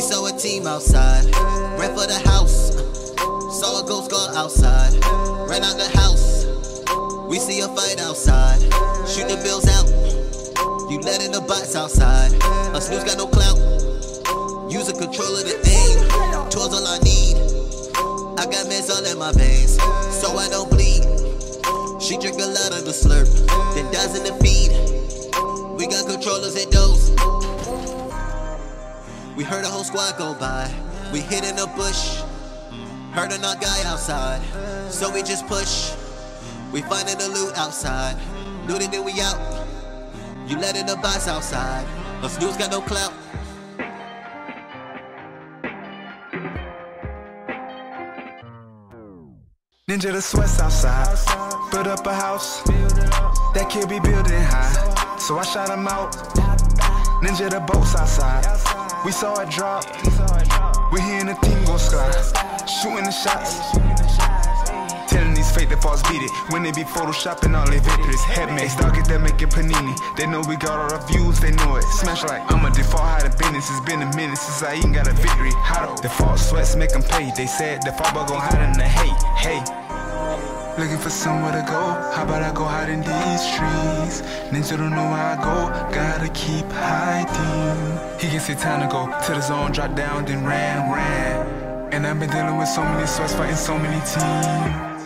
We saw a team outside, ran for the house. Saw a ghost go outside, ran out the house. We see a fight outside, shoot the bills out. You let in the box outside. A snooze got no clout. Use a controller to aim. Towards all I need. I got meds all in my veins, so I don't bleed. She drink a lot of the slurp, then dies in the feed. We got controllers and those. We heard a whole squad go by. We hid in a bush. Heard a guy outside. So we just push. We finding the loot outside. Looting then we out. You let in the box outside. A snooze got no clout. Ninja the sweats outside. Build up a house. That kid be building high. So I shot him out. Ninja the bots outside. We saw it drop. We're hearing the team go sky. Shooting the shots. Telling these fake the false beat it. When they be photoshopping all their victories. Headman, start get that making panini. They know we got all our views, they know it. Smash like I'm a default high to business. It's been a minute since I even got a victory. How the default sweats make them pay. They said the fall gon' hide in the hate. Hey. Looking for somewhere to go. How about I go hide in these trees? Ninja don't know where I go. Gotta keep hiding. He gets see time to go to the zone, drop down, then ran, ran. And I've been dealing with so many swords, fighting so many teams.